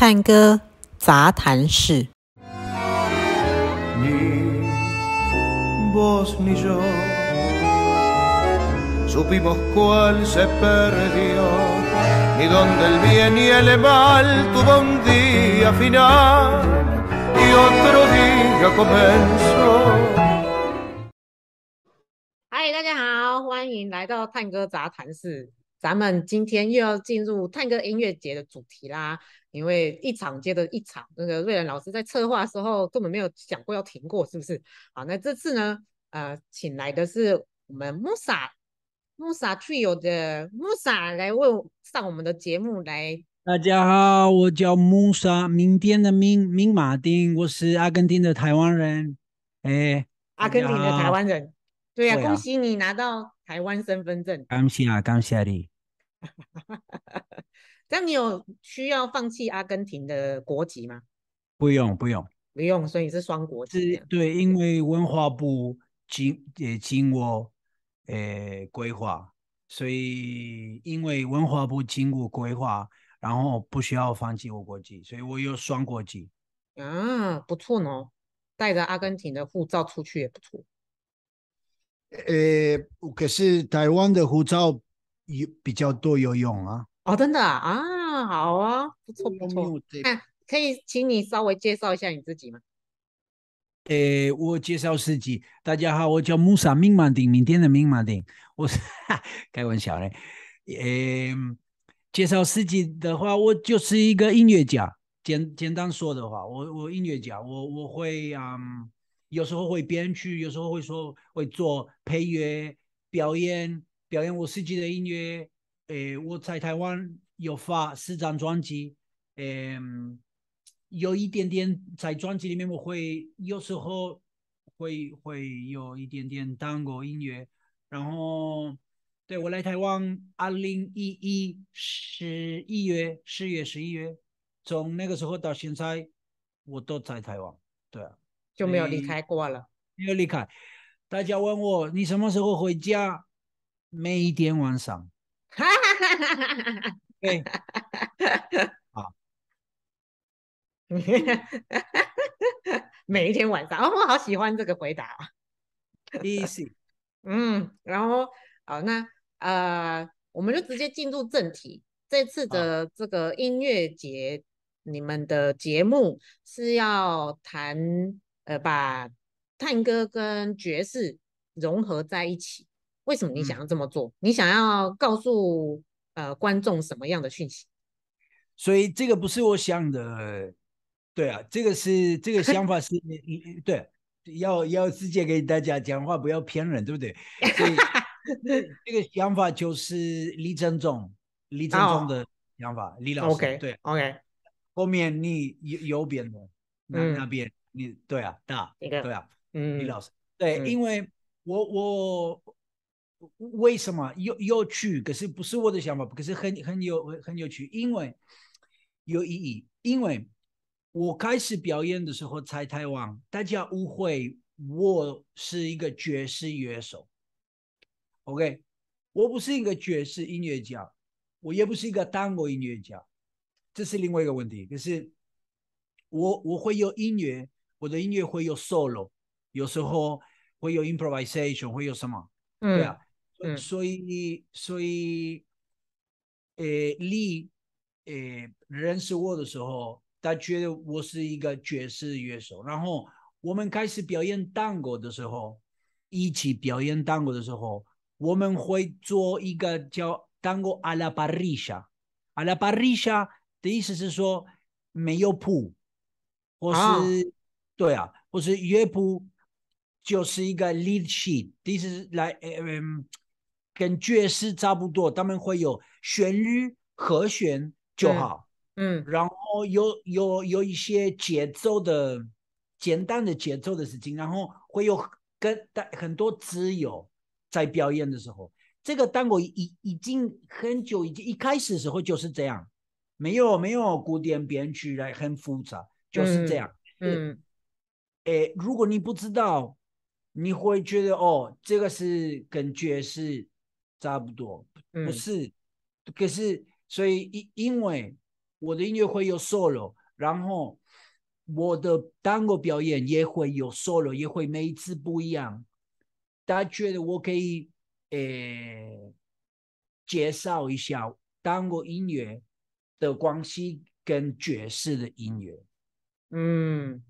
探戈杂谈室。嗨，大家好，欢迎来到探戈杂谈室。咱们今天又要进入探戈音乐节的主题啦，因为一场接着一场，那个瑞仁老师在策划的时候根本没有想过要停过，是不是？好，那这次呢，呃，请来的是我们 Musa Musa Trio 的 Musa 来为上我们的节目来。大家好，我叫 Musa，明天的明明马丁，我是阿根廷的台湾人。哎，阿根廷的台湾人，对呀、啊，恭喜你拿到台湾身份证。感谢啊，感谢你。那你有需要放弃阿根廷的国籍吗？不用，不用，不用，所以是双国籍。对，因为文化部经也经过诶规划，所以因为文化部经过规划，然后不需要放弃我国籍，所以我有双国籍。啊，不错呢，带着阿根廷的护照出去也不错。诶，可是台湾的护照。有比较多有用啊！哦，真的啊，啊好啊，不错不错。那、啊、可以请你稍微介绍一下你自己吗？诶，我介绍自己，大家好，我叫 Musa 明马丁，明天的明马丁，我是 开玩笑嘞。诶，介绍自己的话，我就是一个音乐家。简简单说的话，我我音乐家，我我会嗯，有时候会编曲，有时候会说会做配乐表演。表演我自己的音乐，诶，我在台湾有发四张专辑，诶，有一点点在专辑里面，我会有时候会会有一点点当过音乐，然后对我来台湾，二零一一十一月十月十一月，从那个时候到现在，我都在台湾，对啊，就没有离开过了，没有离开。大家问我你什么时候回家？每一天晚上，对，好，每一天晚上，哦，我好喜欢这个回答，easy，嗯，然后好，那呃，我们就直接进入正题。这次的这个音乐节，你们的节目是要谈呃，把探戈跟爵士融合在一起。为什么你想要这么做？嗯、你想要告诉呃观众什么样的讯息？所以这个不是我想的，对啊，这个是这个想法是，对，要要直接给大家讲话，不要骗人，对不对？所以 这个想法就是李正中，李正中的想法，李老师，OK，对，OK，后面你右右边的那、嗯、那边，你对啊，大，对啊，嗯，李老师，对，因为我我。为什么有有趣？可是不是我的想法，可是很很有很有趣，因为有意义。因为我开始表演的时候在台湾，大家误会我是一个爵士乐手。OK，我不是一个爵士音乐家，我也不是一个探戈音乐家，这是另外一个问题。可是我我会有音乐，我的音乐会有 solo，有时候会有 improvisation，会有什么？嗯，对啊。嗯、所以，所以，呃，你，诶，认识我的时候，他觉得我是一个爵士乐手。然后，我们开始表演探戈的时候，一起表演探戈的时候，我们会做一个叫探戈阿拉巴瑞莎。阿拉巴瑞莎的意思是说没有谱，或是、啊、对啊，或是乐谱就是一个 lead sheet，意思是来，嗯。跟爵士差不多，他们会有旋律和弦就好，嗯，嗯，然后有有有一些节奏的简单的节奏的事情，然后会有跟带很多自由在表演的时候，这个当我已已经很久，已经一开始的时候就是这样，没有没有古典编曲来很复杂，就是这样，嗯，嗯，诶，如果你不知道，你会觉得哦，这个是跟爵士。差不多，不是，嗯、可是，所以因因为我的音乐会有 solo，然后我的 Tango 表演也会有 solo，也会每一次不一样。大家觉得我可以诶介绍一下 Tango 音乐的关系跟爵士的音乐？嗯，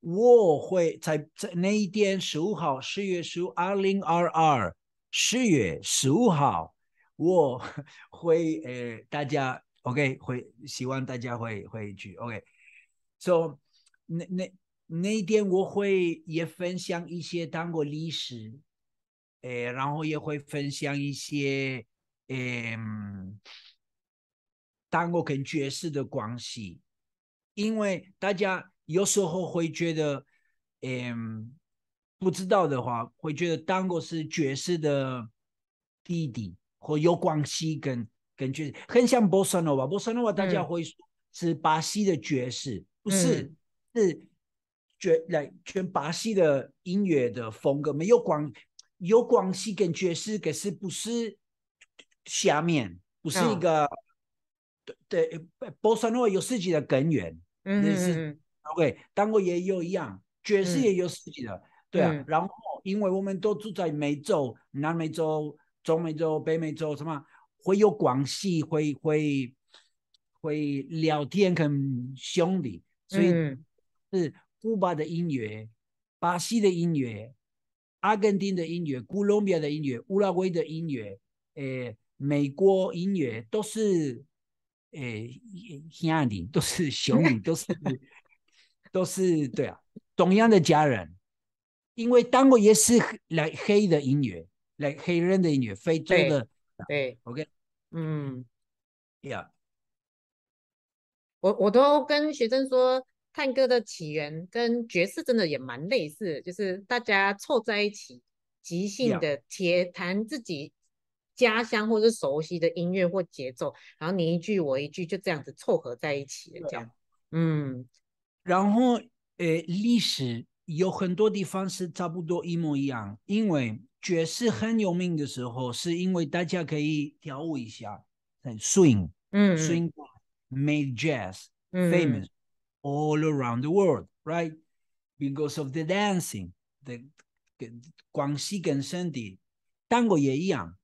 我会在在那一天十五号，十月十五，二零二二，十月十五号。我 会呃，大家 OK 会希望大家会会去 OK，so、那那那一天我会也分享一些当过历史，呃，然后也会分享一些呃，当过跟爵士的关系，因为大家有时候会觉得，嗯，不知道的话会觉得当过是爵士的弟弟。或有关系跟跟爵士很像波萨诺瓦，波萨诺瓦大家会说是巴西的爵士，嗯、不是是爵来全巴西的音乐的风格，没有关有关系跟爵士，可是不是下面不是一个、哦、对对，波萨诺瓦有自己的根源，嗯，是 OK，当过也有一样，爵士也有自己的，嗯、对啊，嗯、然后因为我们都住在美洲，南美洲。中美洲、北美洲什么会有广西，会会会聊天跟兄弟，所以是古巴的音乐、巴西的音乐、阿根廷的音乐、哥伦比亚的音乐、乌拉圭的音乐，诶，美国音乐都是诶兄弟，都是 兄弟，都是都是对啊，同样的家人，因为当我也是来黑的音乐。来黑人的音乐，非洲的，对，OK，嗯，Yeah，我我都跟学生说，探戈的起源跟爵士真的也蛮类似，就是大家凑在一起，即兴的铁弹自己家乡或者熟悉的音乐或节奏，然后你一句我一句，就这样子凑合在一起的，这样，嗯，然后呃，历史有很多地方是差不多一模一样，因为。爵士很有名的时候，是因为大家可以跳舞一下，swing，嗯，swing made jazz famous all around the world，right？Because of the dancing，the 关系跟身体，tango 过也一样，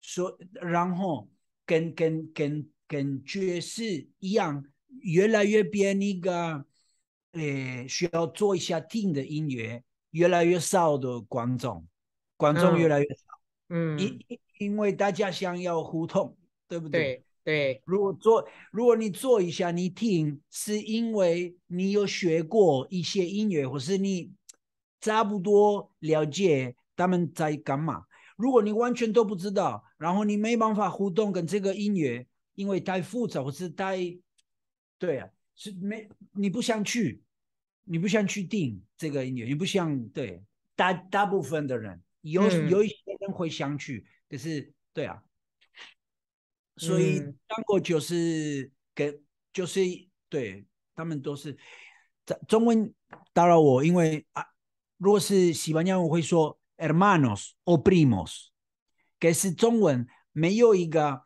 说，然后跟跟跟跟爵士一样，越来越变一个，诶，需要做一下听的音乐，越来越少的观众。观众越来越少，嗯，因因为大家想要互动，对不对？对，对。如果做，如果你做一下，你听，是因为你有学过一些音乐，或是你差不多了解他们在干嘛。如果你完全都不知道，然后你没办法互动跟这个音乐，因为太复杂或是太，对啊，是没你不想去，你不想去定这个音乐，你不想对大大部分的人。有有一些人会想去，嗯、可是对啊，所以当过就是跟就是对他们都是在中文打扰我，因为啊，如果是西班牙我会说 hermanos o primos，可是中文没有一个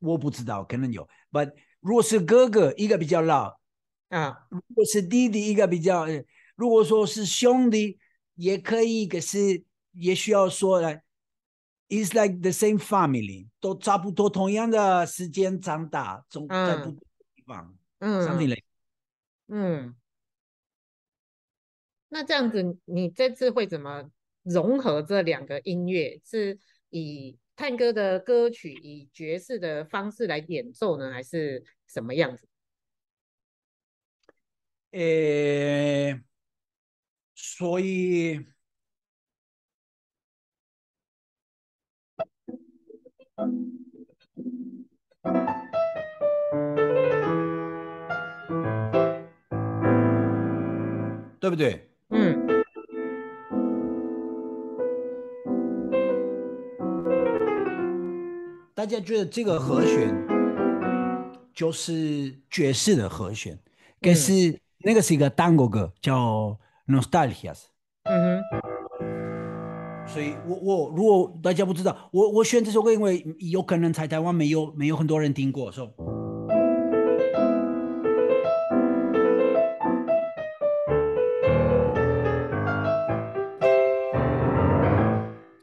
我不知道，可能有，but 如果是哥哥一个比较老啊，如果是弟弟一个比较，如果说是兄弟也可以，可是。也需要说来，It's like the same family，都差不多同样的时间长大，总在不同的地方，嗯，something like，嗯，那这样子，你这次会怎么融合这两个音乐？是以探戈的歌曲以爵士的方式来演奏呢，还是什么样子？诶，所以。对不对？嗯。大家觉得这个和弦就是爵士的和弦，可是那个是一个单国歌，叫《Nostalgias》。嗯哼。所以，我我如果大家不知道，我我选这首歌，因为有可能在台湾没有没有很多人听过，是？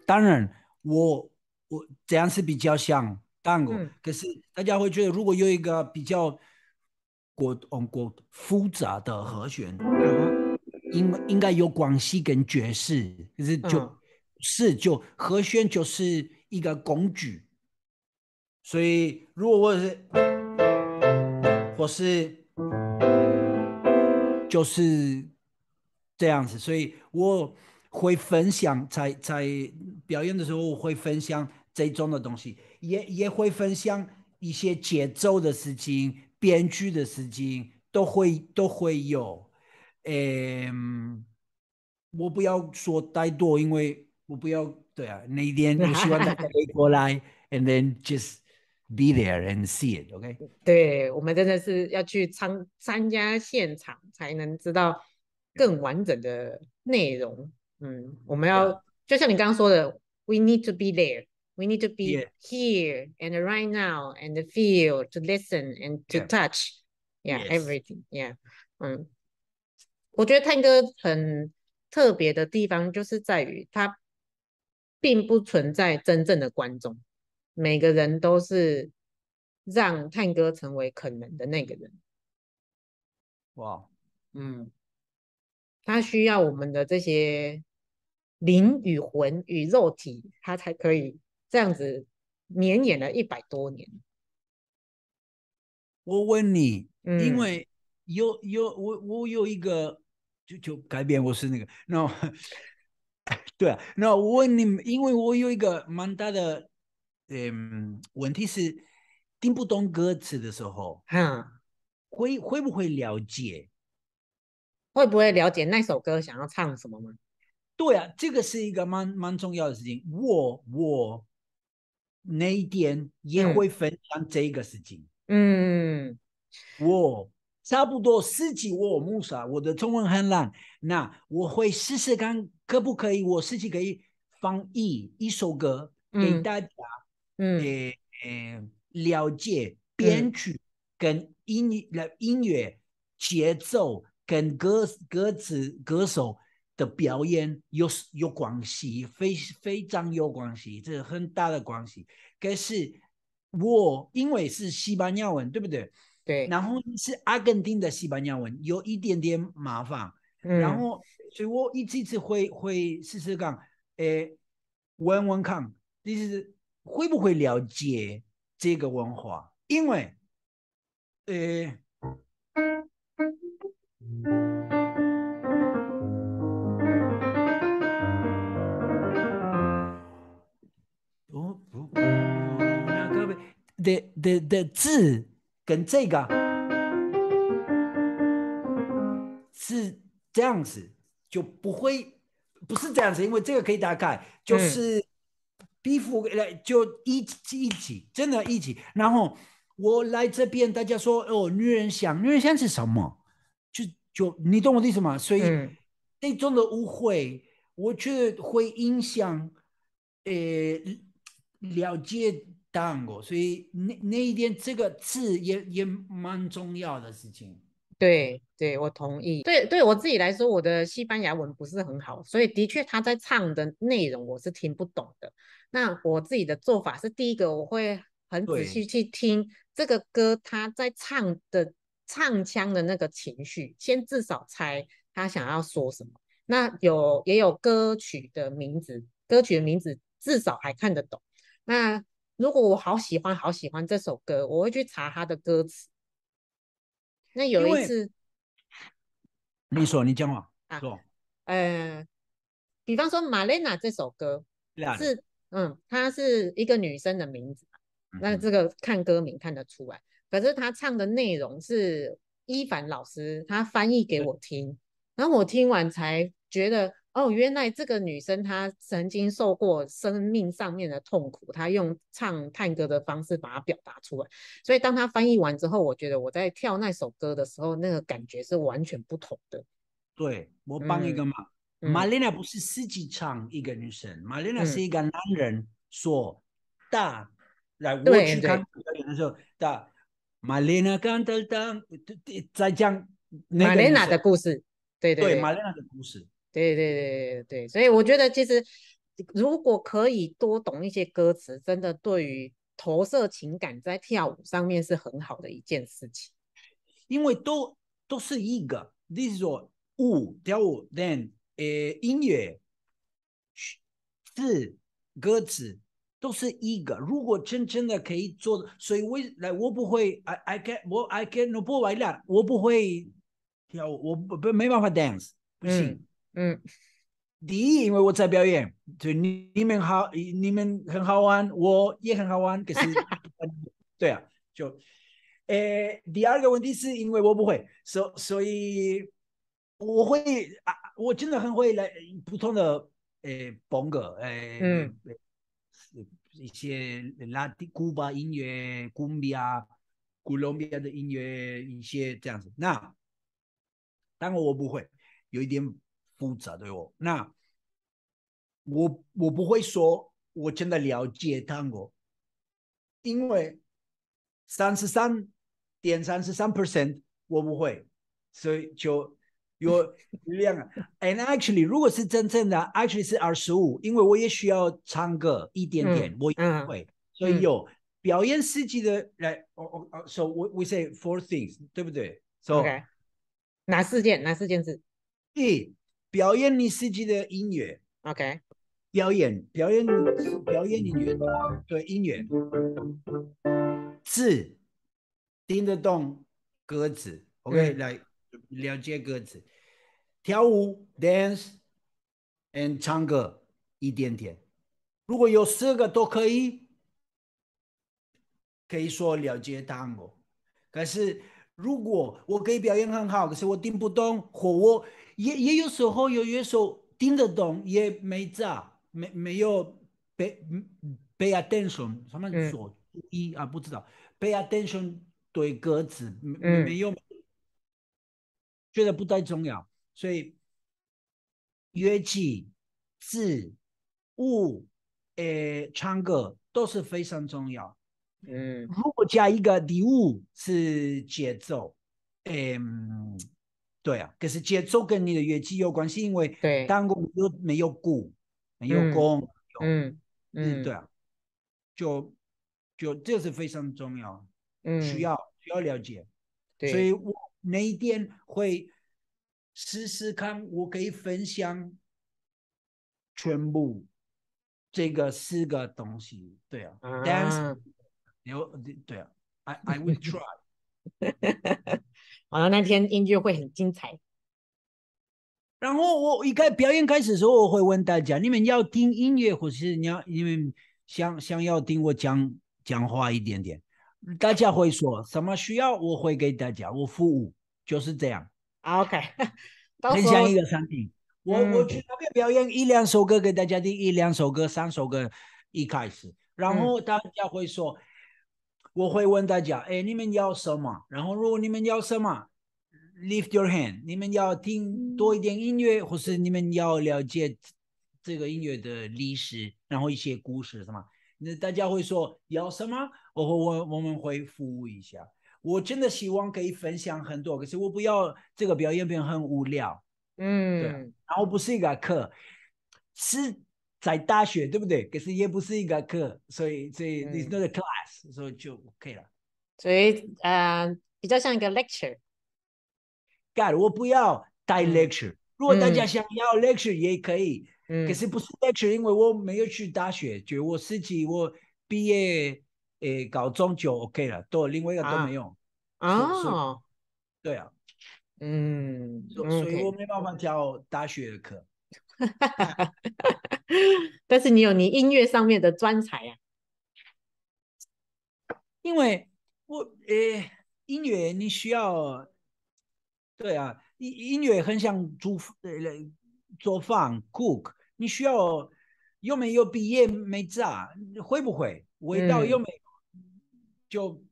当然，我我这样是比较像单国，可是大家会觉得，如果有一个比较。过嗯过复杂的和弦，应、嗯、应该有广西跟爵士，可是就、嗯、是就和弦就是一个工具，所以如果我是或是就是这样子，所以我。会分享在在表演的时候，我会分享这种的东西，也也会分享一些节奏的事情、编剧的事情，都会都会有。嗯，我不要说太多，因为我不要对啊。那一天 我希望大家可以过来，and then just be there and see it。OK，对，我们真的是要去参参加现场，才能知道更完整的内容。嗯，我们要就像你刚刚说的，we need to be there, we need to be here and right now and feel, to listen and to touch, yeah, everything, yeah. 嗯，我觉得探戈很特别的地方就是在于它并不存在真正的观众，每个人都是让探戈成为可能的那个人。哇，Wow. 嗯，他需要我们的这些。灵与魂与肉体，他才可以这样子绵延了一百多年。我问你，嗯、因为有有我我有一个就就改变我是那个，那、no, 对啊，那我问你，因为我有一个蛮大的嗯问题是听不懂歌词的时候，哈、嗯，会会不会了解？会不会了解那首歌想要唱什么吗？对啊，这个是一个蛮蛮重要的事情。我我那一天也会分享这个事情。嗯，我差不多十几我木啥，我的中文很烂。那我会试试看，可不可以？我自己可以翻译一首歌给大家，嗯，诶诶，了解编曲跟音乐音乐节奏跟歌歌词歌手。的表演有有关系，非非常有关系，这是很大的关系。可是我因为是西班牙文，对不对？对。然后是阿根廷的西班牙文，有一点点麻烦。嗯。然后，所以我一次一次会会试试看，诶，问问看，就是会不会了解这个文化？因为，诶。的的的字跟这个是这样子，就不会不是这样子，因为这个可以打开，就是皮肤来就一起一起，真的，一起。然后我来这边，大家说哦，女人香，女人香是什么？就就你懂我的意思吗？所以这种的误会，我觉得会影响呃了解。Tango 过，所以那那一点这个字也也蛮重要的事情。对对，我同意。对对我自己来说，我的西班牙文不是很好，所以的确他在唱的内容我是听不懂的。那我自己的做法是，第一个我会很仔细去听这个歌，他在唱的唱腔的那个情绪，先至少猜他想要说什么。那有也有歌曲的名字，歌曲的名字至少还看得懂。那如果我好喜欢好喜欢这首歌，我会去查它的歌词。那有一次，你说你讲嘛啊，呃，比方说玛蕾娜这首歌是，嗯，它是一个女生的名字，那这个看歌名看得出来。可是她唱的内容是伊凡老师他翻译给我听，然后我听完才觉得。哦，原来这个女生她曾经受过生命上面的痛苦，她用唱探戈的方式把它表达出来。所以当她翻译完之后，我觉得我在跳那首歌的时候，那个感觉是完全不同的。对，我帮一个忙，玛丽娜不是自己唱一个女生，玛丽娜是一个男人说大、嗯、来我去看表演的时候，大玛丽娜刚当当在讲玛丽娜的故事，对对对，玛丽娜的故事。对对对对对，所以我觉得其实如果可以多懂一些歌词，真的对于投射情感在跳舞上面是很好的一件事情。因为都都是一个，例如说舞跳舞，then 呃音乐是歌词都是一个。如果真正的可以做，所以我来我不会，I I can 我 I can 我不会啦，我不会跳舞，我不不没办法 dance，不行。嗯。嗯第一，因为我在表演，就你你们好，你们很好玩，我也很好玩，可是，对啊，就，诶，第二个问题是因为我不会，所所以我会啊，我真的很会来不同的诶风格，诶，嗯，一些拉丁、古巴音乐、古比啊、哥伦比亚的音乐，一些这样子。那当然我不会，有一点。复杂对我，那我我不会说我真的了解探戈，因为三十三点三十三 percent 我不会，所以就有量啊。And actually，如果是真正的，actually 是二十五，因为我也需要唱歌一点点，嗯、我也会，嗯、所以有表演司机的来，哦哦哦，so we we say four things，对不对？So. 哪四件？哪四件事？一。表演你自己的音乐，OK？表演表演表演音乐，对音乐，字听得懂歌词，OK？、嗯、来了解歌词，跳舞 dance，and 唱歌一点点。如果有四个都可以，可以说了解探戈。可是如果我可以表演很好，可是我听不懂，或我。也也有时候有乐手听得懂，也没咋，没没有 pay pay attention，他们说注意啊，不知道 pay attention 对歌词没没有，觉得不太重要，所以乐器、字、物、诶唱歌都是非常重要。嗯，如果加一个礼物是节奏，诶。对啊，可是节奏跟你的乐器有关系，因为探戈没有没有鼓，没有弓，嗯嗯，对啊，就就这是非常重要，嗯，需要需要了解，对，所以我那一天会试试看，我可以分享全部这个四个东西，对啊，啊，dance，有对啊，I I will try。好了，那天音乐会很精彩。然后我一开表演开始的时候，我会问大家：你们要听音乐，或是你要你们想想要听我讲讲话一点点？大家会说什么需要？我会给大家，我服务就是这样。OK，很像一个产品。我我去那边表演一两首歌给大家听，一两首歌、三首歌一开始，然后大家会说。嗯我会问大家，哎，你们要什么？然后如果你们要什么，lift your hand。你们要听多一点音乐，或是你们要了解这个音乐的历史，然后一些故事什么？那大家会说要什么？我会我我们会服务一下。我真的希望可以分享很多，可是我不要这个表演变很无聊。嗯，对。然后不是一个课，是。在大学对不对？可是也不是一个课，所以所以 it's not a class，所以就 OK 了。所以呃，比较像一个 lecture。God，我不要带 lecture。如果大家想要 lecture 也可以，可是不是 lecture，因为我没有去大学，就我自己我毕业诶高中就 OK 了，都另外一个都没用。啊。对啊。嗯。所以我没办法教大学的课。但是你有你音乐上面的专才啊，因为我呃音乐你需要，对啊，音音乐很像煮呃做饭 cook，你需要有没有毕业没炸，会不会？味道有没有，嗯、就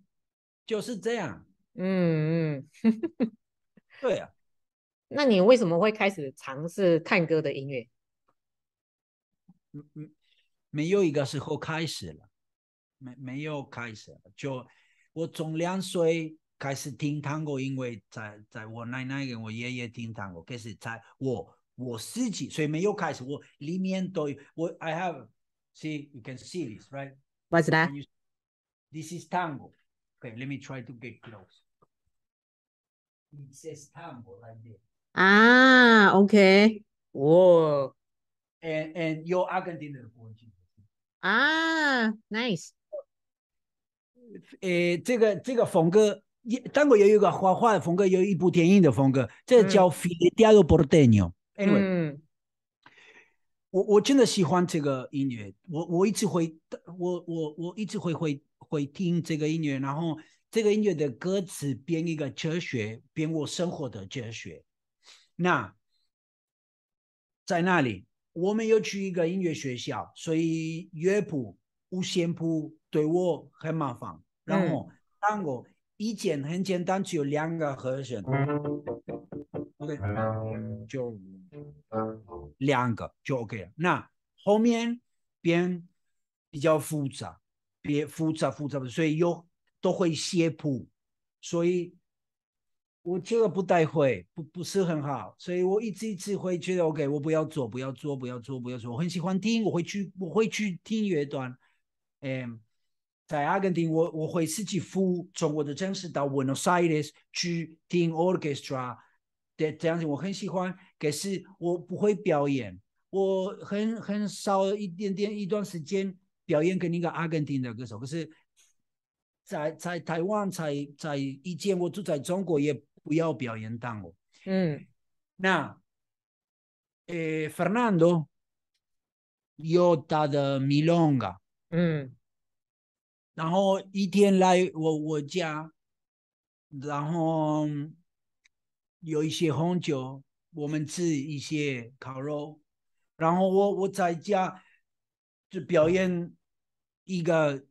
就是这样，嗯嗯，对啊，那你为什么会开始尝试探戈的音乐？没没有一个时候开始了，没没有开始了。就我从两岁开始听探戈，因为在在我奶奶跟我爷爷听探戈，开始在我我自己，所以没有开始，我里面都有我 I have see you can see this right what's that this is tango okay let me try to get close it says tango right there 啊 OK 哦 and and 有阿根廷的国旗啊 nice 诶这个这个风格当过也有一个画画的风格，有一部电影的风格，这个、叫《Fileteado Porteño》。Anyway，、嗯、我我真的喜欢这个音乐，我我一直会，我我我一直会会会听这个音乐，然后这个音乐的歌词编一个哲学，编我生活的哲学。那在那里，我们有去一个音乐学校，所以乐谱、五线谱对我很麻烦。然后当我。以前很简单，只有两个和弦，OK，就两个就 OK 了。那后面变比较复杂，别复杂复杂的，所以有都会写谱，所以我这个不太会，不不是很好，所以我一直一直会觉得 OK，我不要做，不要做，不要做，不要做。我很喜欢听，我会去，我会去听乐团，嗯。在阿根廷，我我会自己付从我的城市到 Buenos Aires 去听 orchestra 的这样子，我很喜欢。可是我不会表演，我很很少一点点一段时间表演给那个阿根廷的歌手。可是，在在台湾，在在以前我住在中国，也不要表演 tango 我。嗯，那呃，Fernando 有他的 Milonga。嗯。然后一天来我我家，然后有一些红酒，我们吃一些烤肉，然后我我在家就表演一个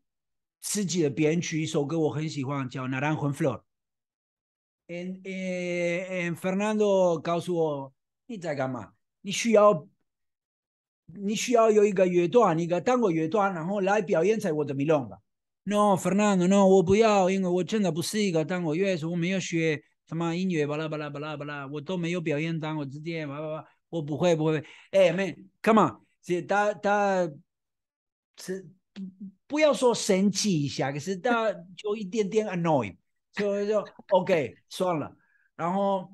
自己的编曲，一首歌我很喜欢，叫《Naranjo en Flor》。And, and Fernando 告诉我，你在干嘛？你需要你需要有一个乐团，一个当个乐团，然后来表演在我的 Milonga。No，Fernando，No，我不要，因为我真的不是一个当我乐手，我没有学什么音乐，巴拉巴拉巴拉巴拉，我都没有表演当我直接，巴拉巴拉，我不会不会。哎，man，come on，这他他是不要说生气一下，可是他就一点点 annoy，所以就 OK 算了。然后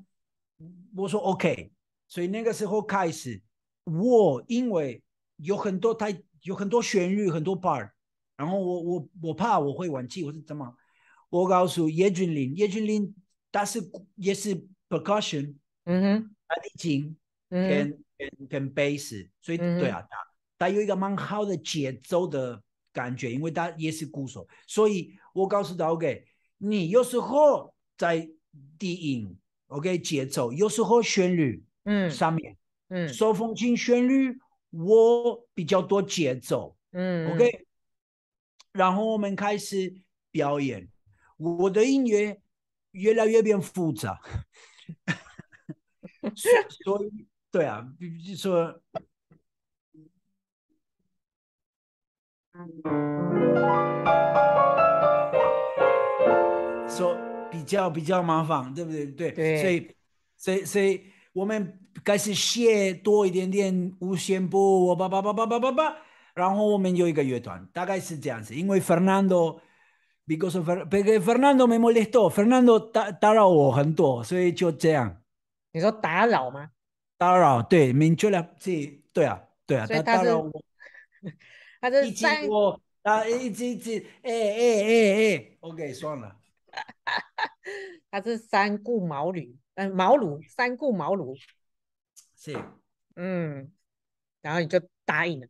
我说 OK，所以那个时候开始，我因为有很多太有很多旋律，很多 part。然后我我我怕我会忘记，我是怎么？我告诉叶俊林，叶俊林他是也是 percussion，嗯哼，他的琴跟跟跟贝斯，所以、嗯、对啊，他他有一个蛮好的节奏的感觉，因为他也是鼓手，所以我告诉他，OK，你有时候在低音，OK 节奏，有时候旋律，嗯，上面，嗯，手风琴旋律我比较多节奏，嗯，OK。然后我们开始表演，我的音乐越来越变复杂，所 以对啊，比如说，说比较比较麻烦，对不对？对，对所以所以所以我们开始写多一点点五线谱，我叭叭叭叭叭叭叭。然后我们有一个乐团，大概是这样子。因为 Fernando，because of Fer, Fernando me molestó，Fernando 打打扰我很多，所以就这样。你说打扰吗？打扰，对，明确了，是，对啊，对啊，他打扰我。他是三，我啊，一直一直，哎哎哎哎，OK，算了。他是三顾茅庐，嗯，茅庐，三顾茅庐。是，嗯，然后你就答应了。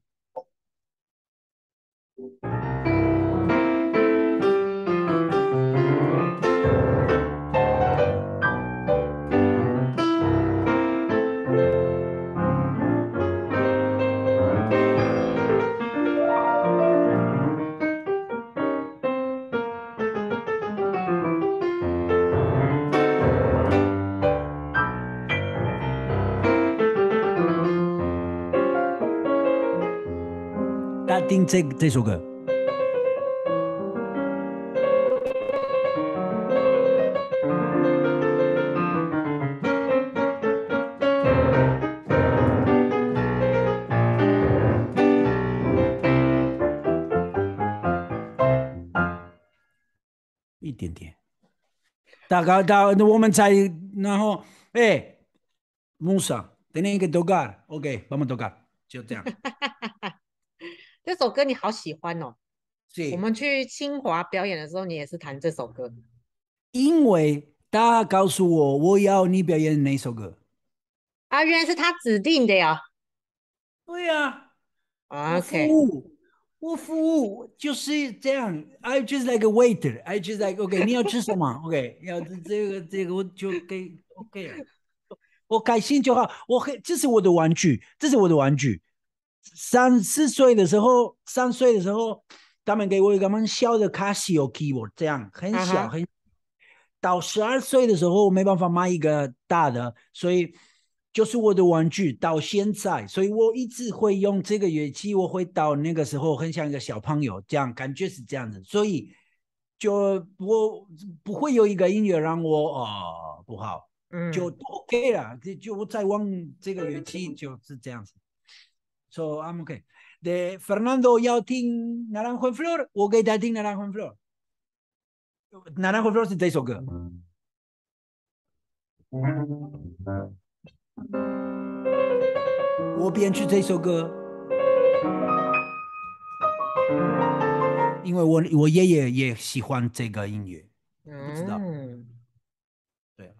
听这这首歌。一点点，大概到我们才，然后，哎，Musa，tienen que tocar，OK，vamos a tocar，就这样。这首歌你好喜欢哦。是。我们去清华表演的时候，你也是弹这首歌。因为他告诉我，我要你表演哪首歌。啊，原来是他指定的呀。对呀。OK。我服务就是这样，I just like a waiter，I just like OK，你要吃什么？OK，要这个这个我就给 OK，我开心就好。我很，这是我的玩具，这是我的玩具。三四岁的时候，三岁的时候，他们给我一个蛮小的卡西欧 keyboard，这样很小、uh huh. 很。到十二岁的时候，我没办法买一个大的，所以。就是我的玩具到现在，所以我一直会用这个乐器。我会到那个时候很像一个小朋友，这样感觉是这样子，所以就我不会有一个音乐让我哦、呃、不好，嗯，就 OK 了，就就我再玩这个乐器就是这样子。So I'm okay. De Fernando Yautin Naranjo en Flor》，我给他听《Naranjo en Flor》。《Naranjo en Flor》是这首歌。嗯我编曲这首歌，因为我我爷爷也喜欢这个音乐，不知道，对啊，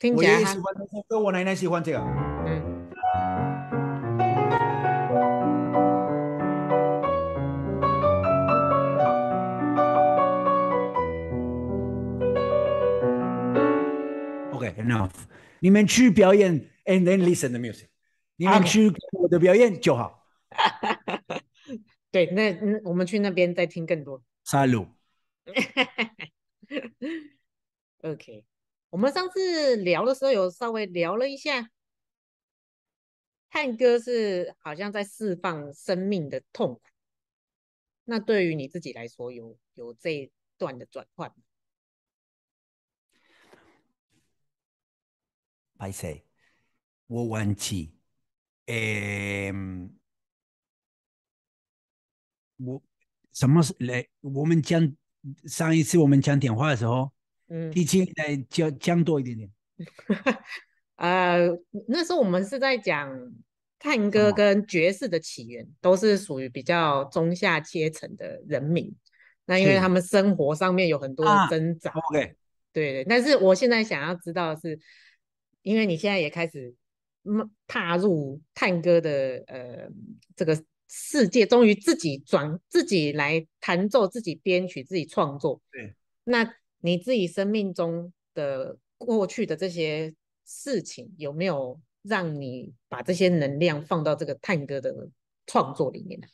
听起来我爷爷喜欢这首歌，我奶奶喜欢这个，嗯。Enough，你们去表演，and then listen the music。你们去我的表演就好。对，那那我们去那边再听更多。Salud。OK，我们上次聊的时候有稍微聊了一下，探戈是好像在释放生命的痛苦。那对于你自己来说，有有这一段的转换？拍谁？我忘记。嗯，我什么是来？我们讲上一次我们讲电话的时候，嗯，提前来讲讲多一点点。呃，那时候我们是在讲探戈跟爵士的起源，哦、都是属于比较中下阶层的人民。那因为他们生活上面有很多的挣扎。啊、OK，对对。但是我现在想要知道的是。因为你现在也开始踏入探戈的呃这个世界，终于自己转自己来弹奏、自己编曲、自己创作。对，那你自己生命中的过去的这些事情，有没有让你把这些能量放到这个探戈的创作里面呢？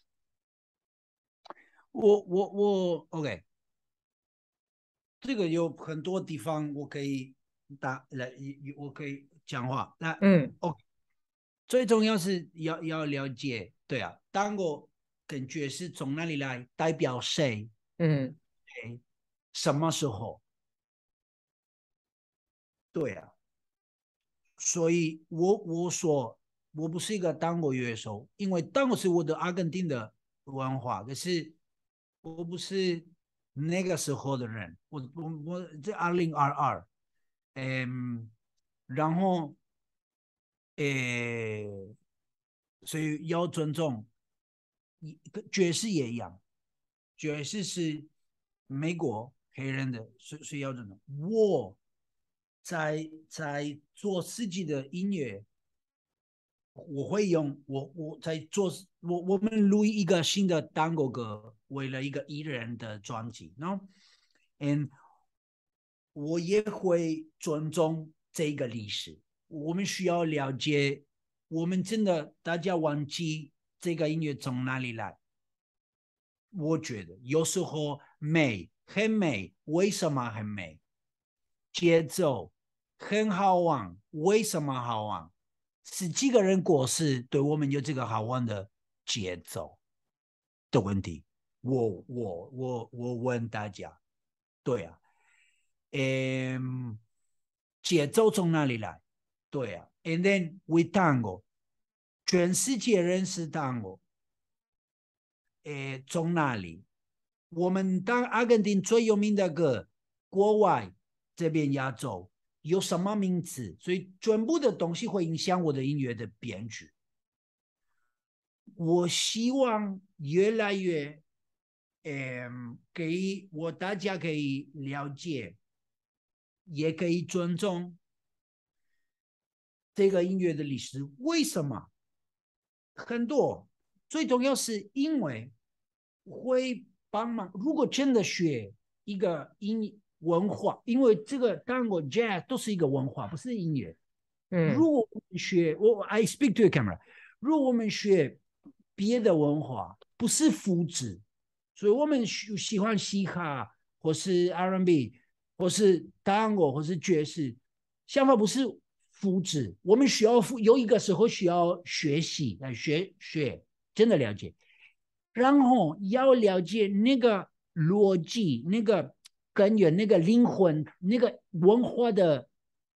我我我，OK，这个有很多地方我可以。打来，我可以讲话。那嗯，OK，最重要是要要了解，对啊，tango 我感觉是从哪里来，代表谁？嗯，哎，什么时候？对啊，所以我我说我不是一个当过乐手，因为当时我的阿根廷的文化，可是我不是那个时候的人，我我我这二零二二。嗯，然后，诶，所以要尊重，爵士也一样，爵士是美国黑人的，所以所以要尊重。我在在做自己的音乐，我会用我我在做我我们录一个新的单国歌，为了一个艺人的专辑，然后，嗯。我也会尊重这个历史。我们需要了解，我们真的大家忘记这个音乐从哪里来？我觉得有时候美很美，为什么很美？节奏很好玩，为什么好玩？是几个人过世，对我们有这个好玩的节奏的问题。我我我我问大家，对啊。嗯，节奏从哪里来？对啊，and then we tango，全世界认识 tango，诶从哪里？我们当阿根廷最有名的歌，国外这边亚洲有什么名词？所以全部的东西会影响我的音乐的编曲。我希望越来越，嗯，给我大家可以了解，也可以尊重这个音乐的历史。为什么？很多，最重要是因为会帮忙。如果真的学一个音文化，因为这个当我 jazz 都是一个文化，不是音乐。嗯，如果我们学，我 I speak to the camera。如果我们学。别的文化不是复制，所以我们喜喜欢嘻哈，或是 R&B，或是 Tango，或是爵士，想法不是复制。我们需要有一个时候需要学习来学学，真的了解，然后要了解那个逻辑、那个根源、那个灵魂、那个文化的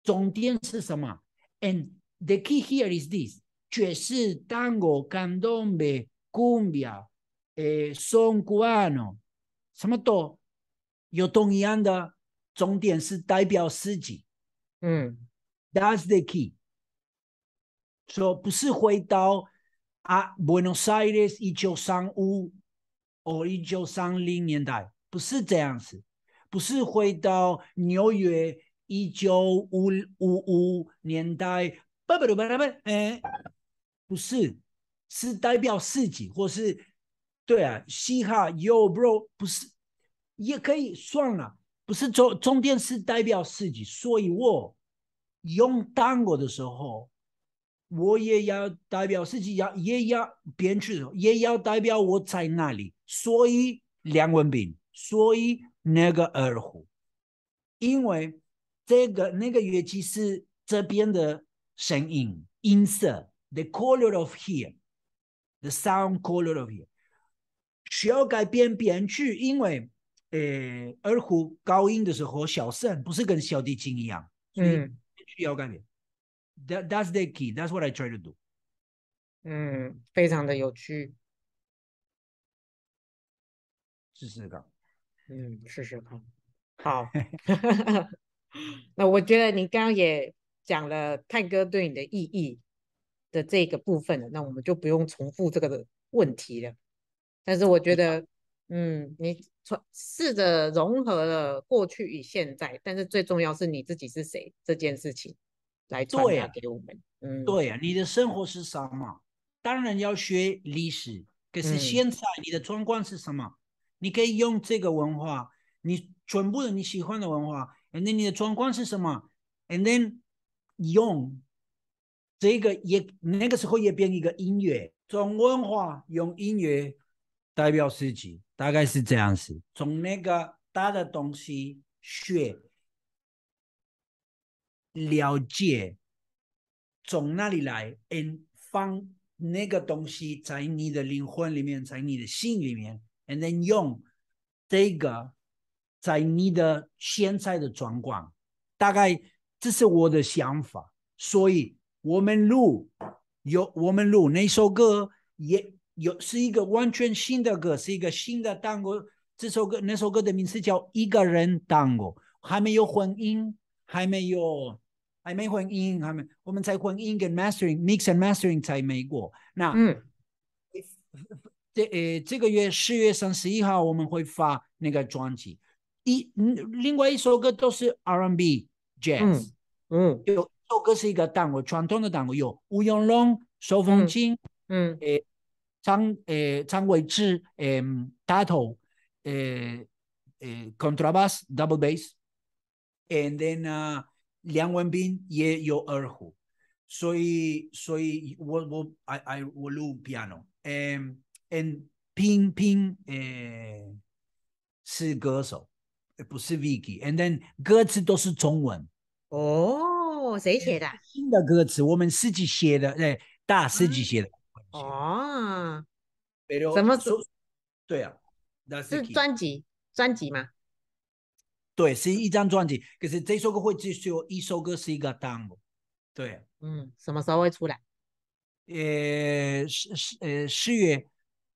重点是什么？And the key here is this. 爵士、tango、cumbia、诶，松古安诺，什么都有同样的重点是代表自己。嗯，That's the key。说不是回到啊，Buenos Aires 一九三五或一九三零年代，不是这样子，不是回到纽约一九五五五年代，不不不不不，诶。不是，是代表自己，或是对啊，嘻哈 Yo Bro 不是，也可以算了，不是重重点是代表自己，所以我用单歌的时候，我也要代表自己，要也要编曲的时候，也要代表我在哪里，所以梁文斌，所以那个二胡，因为这个那个乐器是这边的声音音色。The color of here, the sound color of here，需要改变编曲，因为呃，二胡高音的时候小声，不是跟小提琴一样，所以需要改变。That that's the key. That's what I try to do. 嗯，非常的有趣。试试看。嗯，试试看。好。那我觉得你刚刚也讲了探戈对你的意义。的这个部分了，那我们就不用重复这个的问题了。但是我觉得，嗯，你试着融合了过去与现在，但是最重要是你自己是谁这件事情来传达给我们。对嗯，对呀、啊，你的生活是什么？当然要学历史，可是现在你的状况是什么？嗯、你可以用这个文化，你全部的你喜欢的文化，and then 你的状况是什么？and then 用。这个也那个时候也变一个音乐，从文化用音乐代表自己，大概是这样子。从那个大的东西学了解，从哪里来，嗯，放那个东西在你的灵魂里面，在你的心里面，and then 用这个在你的现在的状况，大概这是我的想法，所以。我们录有我们录那首歌也有是一个完全新的歌，是一个新的探戈。这首歌那首歌的名字叫《一个人探戈》，还没有混音，还没有还没混音，还没我们在混音跟 mastering mix and mastering 在美国。那嗯，这呃这个月十月三十一号我们会发那个专辑。一嗯另外一首歌都是 R&B jazz，嗯，有、一。首歌是一个单位，传统的单位有吴永龙、手风琴，嗯，诶，张诶张伟志，诶，大头，诶诶，contrabass、double bass，and then 啊，梁文斌也有二胡，所以所以我我 I I 我录 piano，嗯，and 平平诶是歌手，不是 Vicky，and then 歌词都是中文，哦。哦，谁写的？新的歌词，我们自己写的，对，大自己写的。哦，什么？对啊，是专辑，专辑吗？对，是一张专辑。可是这首歌会只有一首歌是一个单曲。对，嗯，什么时候会出来？呃，十十呃十月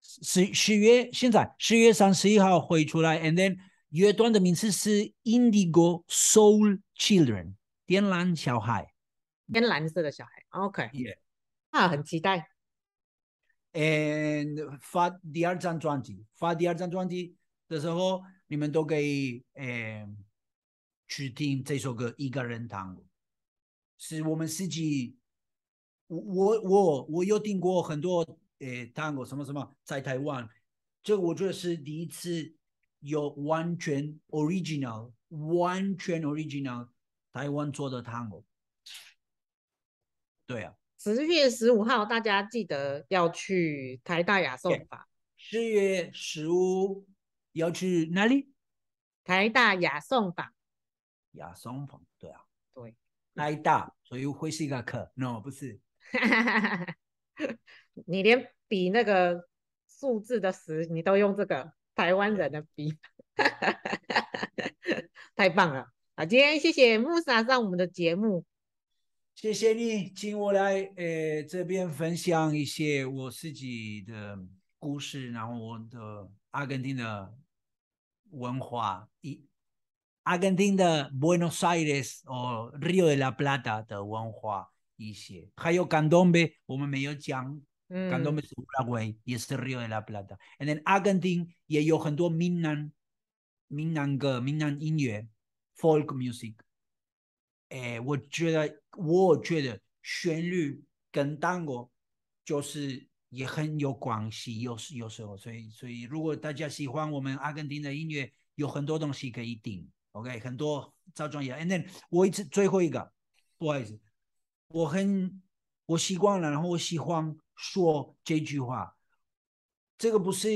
十十月现在十月三十一号会出来，and then 乐团的名字是 Indigo Soul Children，天蓝小孩，天蓝色的小孩，OK，Yeah，啊，很期待。And 发第二张专辑，发第二张专辑的时候，你们都可以诶、呃、去听这首歌《一个人 tango》，是我们自己，我我我我有听过很多诶 tango 什么什么在台湾，这个我觉得是第一次有完全 original、完全 original 台湾做的 tango。对啊。十月十五号，大家记得要去台大雅颂法。十月十五要去哪里？台大雅颂坊。雅颂坊，对啊，对，台大，所以会是一个课？No，不是。你连比那个数字的十，你都用这个台湾人的比，太棒了！好，今天谢谢穆萨上我们的节目。谢谢你请我来，呃，这边分享一些我自己的故事，然后我的阿根廷的文化，一阿根廷的 Buenos Aires 哦，Rio de la Plata 的文化一些，还有甘东贝，我们没有讲，嗯，甘东贝是乌拉圭，也是 Rio de la Plata，and then 阿根廷也有很多闽南闽南歌、闽南音乐，folk music。哎，我觉得，我觉得旋律跟 Tango 就是也很有关系，有时有时候，所以所以如果大家喜欢我们阿根廷的音乐，有很多东西可以听，OK，很多找专业。And then 我一直最后一个，不好意思，我很我习惯了，然后我喜欢说这句话，这个不是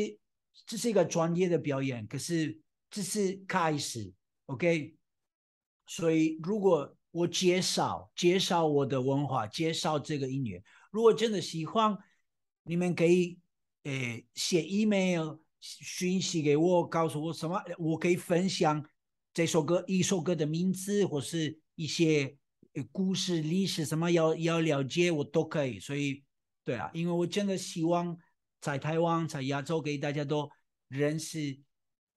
这是一个专业的表演，可是这是开始，OK，所以如果我介绍介绍我的文化，介绍这个音乐。如果真的喜欢，你们可以诶写 email 讯息给我，告诉我什么，我可以分享这首歌一首歌的名字，或是一些故事历史什么要要了解，我都可以。所以对啊，因为我真的希望在台湾在亚洲给大家都认识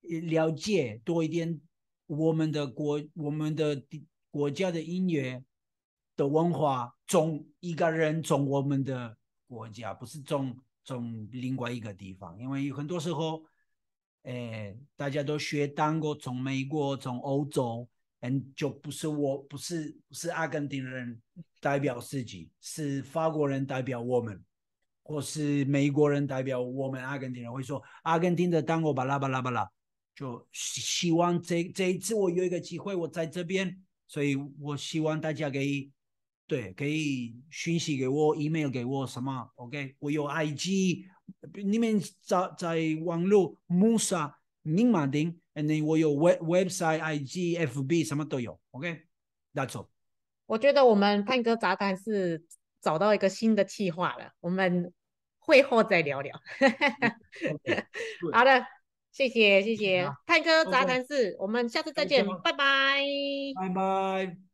了解多一点我们的国我们的。国家的音乐的文化，从一个人从我们的国家，不是从从另外一个地方。因为有很多时候，诶，大家都学 tango 过，从美国、从欧洲，嗯，就不是我，不是不是阿根廷人代表自己，是法国人代表我们，或是美国人代表我们阿根廷人，会说阿根廷的 tango 巴拉巴拉巴拉，就希望这这一次我有一个机会，我在这边。所以我希望大家可以，对，可以讯息给我，email 给我什么，OK？我有 IG，你们在在网络，Musa 明马丁，and then 我有 web website、IG、FB 什么都有，OK？That's all。我觉得我们探戈杂谈是找到一个新的计划了，我们会后再聊聊。okay, 好的。谢谢谢谢，探戈杂谈室，我们下次再见，拜拜，拜拜。